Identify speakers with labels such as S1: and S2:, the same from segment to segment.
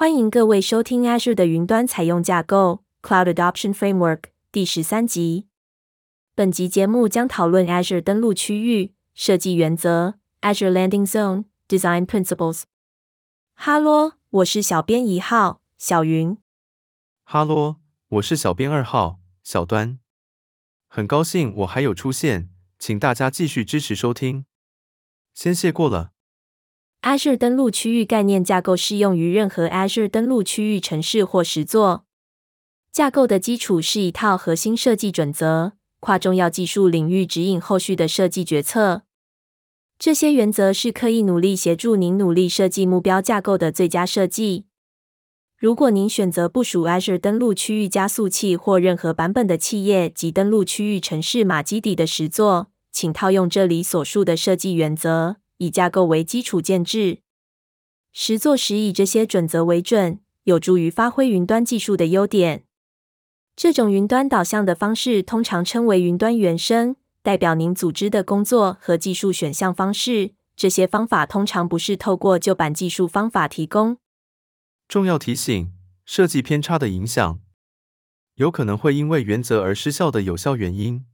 S1: 欢迎各位收听 Azure 的云端采用架构 Cloud Adoption Framework 第十三集。本集节目将讨论 Azure 登录区域设计原则 Azure Landing Zone Design Principles。哈喽，我是小编一号小云。
S2: 哈喽，我是小编二号小端。很高兴我还有出现，请大家继续支持收听。先谢过了。
S1: Azure 登陆区域概念架构适用于任何 Azure 登陆区域城市或实作。架构的基础是一套核心设计准则，跨重要技术领域指引后续的设计决策。这些原则是刻意努力协助您努力设计目标架构的最佳设计。如果您选择部署 Azure 登陆区域加速器或任何版本的企业及登陆区域城市码基底的实作，请套用这里所述的设计原则。以架构为基础建制，实作时以这些准则为准，有助于发挥云端技术的优点。这种云端导向的方式通常称为云端原生，代表您组织的工作和技术选项方式。这些方法通常不是透过旧版技术方法提供。
S2: 重要提醒：设计偏差的影响有可能会因为原则而失效的有效原因，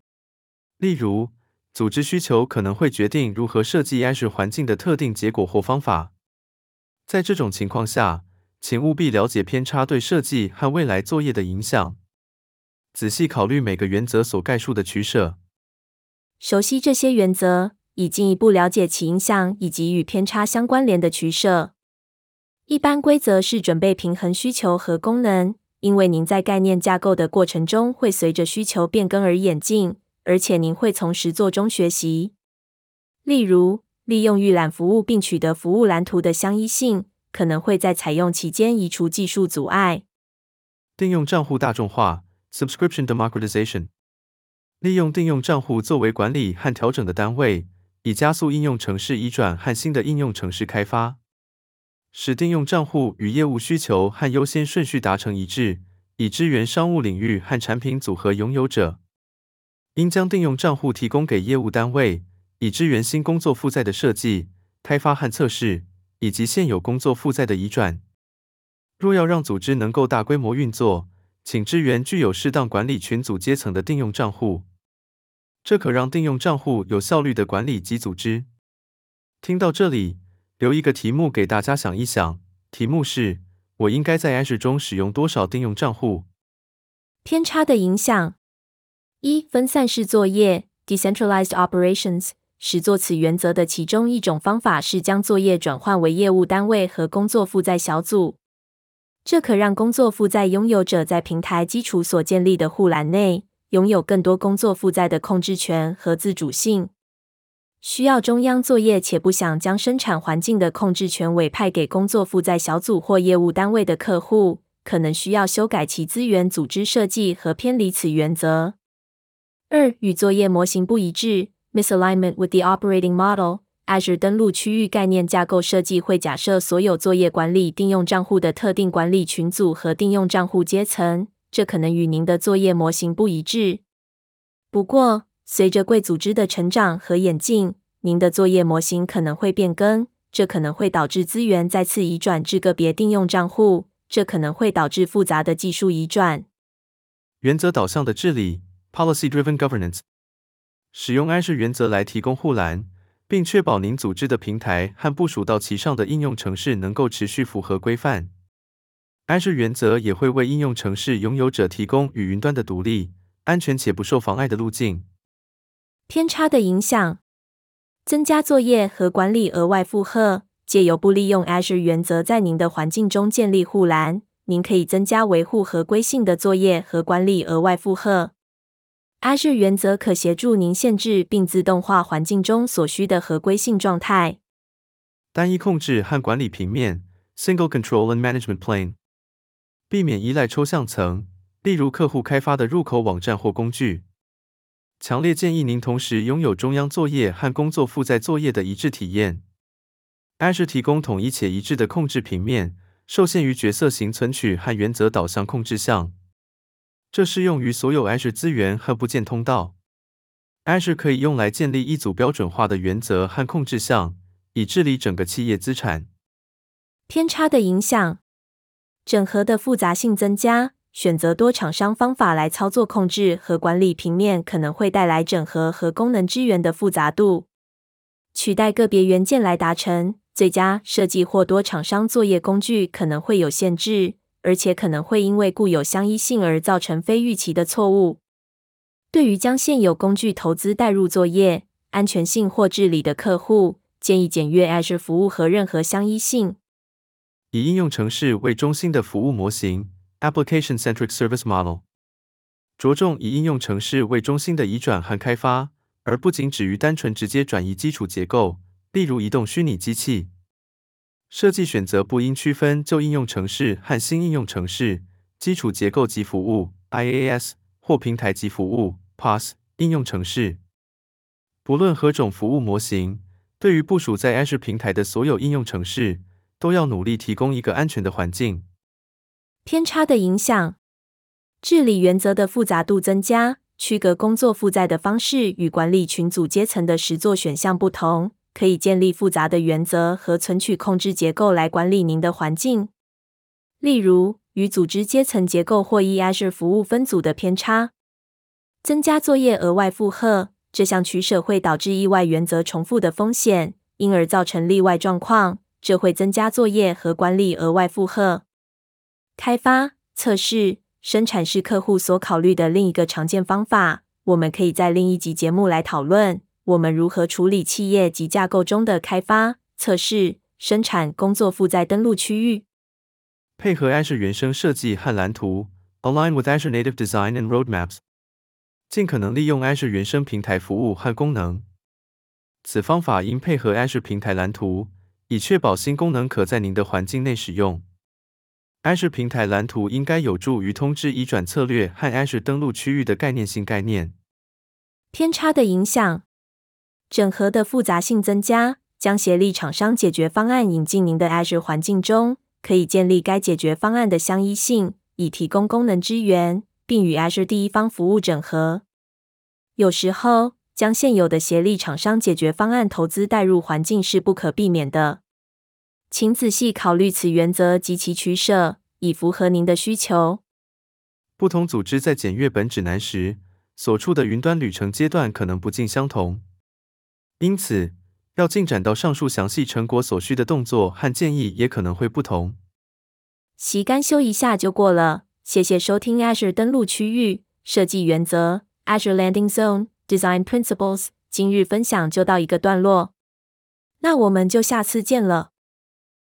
S2: 例如。组织需求可能会决定如何设计 Azure 环境的特定结果或方法。在这种情况下，请务必了解偏差对设计和未来作业的影响，仔细考虑每个原则所概述的取舍。
S1: 熟悉这些原则，以进一步了解其影响以及与偏差相关联的取舍。一般规则是准备平衡需求和功能，因为您在概念架构的过程中会随着需求变更而演进。而且您会从实作中学习，例如利用预览服务并取得服务蓝图的相依性，可能会在采用期间移除技术阻碍。
S2: 定用账户大众化 （Subscription Democratization） 利用定用账户作为管理和调整的单位，以加速应用程式移转和新的应用程式开发，使定用账户与业务需求和优先顺序达成一致，以支援商务领域和产品组合拥有者。应将定用账户提供给业务单位，以支援新工作负载的设计、开发和测试，以及现有工作负载的移转。若要让组织能够大规模运作，请支援具有适当管理群组阶层的定用账户，这可让定用账户有效率的管理及组织。听到这里，留一个题目给大家想一想，题目是：我应该在 Azure 中使用多少定用账户？
S1: 偏差的影响。一、分散式作业 （Decentralized Operations） 实作此原则的其中一种方法是将作业转换为业务单位和工作负载小组。这可让工作负载拥有者在平台基础所建立的护栏内拥有更多工作负载的控制权和自主性。需要中央作业且不想将生产环境的控制权委派给工作负载小组或业务单位的客户，可能需要修改其资源组织设计和偏离此原则。二、与作业模型不一致 （Misalignment with the operating model）。Azure 登陆区域概念架构设计会假设所有作业管理定用账户的特定管理群组和定用账户阶层，这可能与您的作业模型不一致。不过，随着贵组织的成长和演进，您的作业模型可能会变更，这可能会导致资源再次移转至个别定用账户，这可能会导致复杂的技术移转。
S2: 原则导向的治理。Policy-driven governance，使用 Azure 原则来提供护栏，并确保您组织的平台和部署到其上的应用程式能够持续符合规范。Azure 原则也会为应用程式拥有者提供与云端的独立、安全且不受妨碍的路径。
S1: 偏差的影响：增加作业和管理额外负荷。借由不利用 Azure 原则在您的环境中建立护栏，您可以增加维护合规性的作业和管理额外负荷。Azure 原则可协助您限制并自动化环境中所需的合规性状态。
S2: 单一控制和管理平面 （Single Control and Management Plane），避免依赖抽象层，例如客户开发的入口网站或工具。强烈建议您同时拥有中央作业和工作负载作业的一致体验。Azure 提供统一且一致的控制平面，受限于角色型存取和原则导向控制项。这适用于所有 Azure 资源和部件通道。Azure 可以用来建立一组标准化的原则和控制项，以治理整个企业资产。
S1: 偏差的影响：整合的复杂性增加，选择多厂商方法来操作控制和管理平面，可能会带来整合和功能支援的复杂度。取代个别元件来达成最佳设计或多厂商作业工具可能会有限制，而且可能会因为固有相依性而造成非预期的错误。对于将现有工具投资带入作业、安全性或治理的客户，建议检阅 Azure 服务和任何相依性。
S2: 以应用程式为中心的服务模型 （Application-Centric Service Model） 着重以应用程式为中心的移转和开发，而不仅止于单纯直接转移基础结构，例如移动虚拟机器。设计选择不应区分旧应用程式和新应用程式、基础结构及服务 （IaaS） 或平台及服务 （PaaS） 应用程式。不论何种服务模型，对于部署在 Azure 平台的所有应用程式，都要努力提供一个安全的环境。
S1: 偏差的影响，治理原则的复杂度增加，区隔工作负载的方式与管理群组阶层的实作选项不同，可以建立复杂的原则和存取控制结构来管理您的环境。例如，与组织阶层结构或 E Azure 服务分组的偏差，增加作业额外负荷。这项取舍会导致意外原则重复的风险，因而造成例外状况。这会增加作业和管理额外负荷。开发、测试、生产是客户所考虑的另一个常见方法。我们可以在另一集节目来讨论我们如何处理企业及架构中的开发、测试、生产工作负载登录区域。
S2: 配合 Azure 原生设计和蓝图，Align with Azure Native Design and Roadmaps，尽可能利用 Azure 原生平台服务和功能。此方法应配合 Azure 平台蓝图。以确保新功能可在您的环境内使用。Azure 平台蓝图应该有助于通知移转策略和 Azure 登录区域的概念性概念。
S1: 偏差的影响，整合的复杂性增加。将协力厂商解决方案引进您的 Azure 环境中，可以建立该解决方案的相依性，以提供功能支援，并与 Azure 第一方服务整合。有时候，将现有的协力厂商解决方案投资带入环境是不可避免的，请仔细考虑此原则及其取舍，以符合您的需求。
S2: 不同组织在检阅本指南时，所处的云端旅程阶段可能不尽相同，因此要进展到上述详细成果所需的动作和建议也可能会不同。
S1: 习干修一下就过了，谢谢收听 Azure 登录区域设计原则 Azure Landing Zone。Design Principles，今日分享就到一个段落，那我们就下次见了。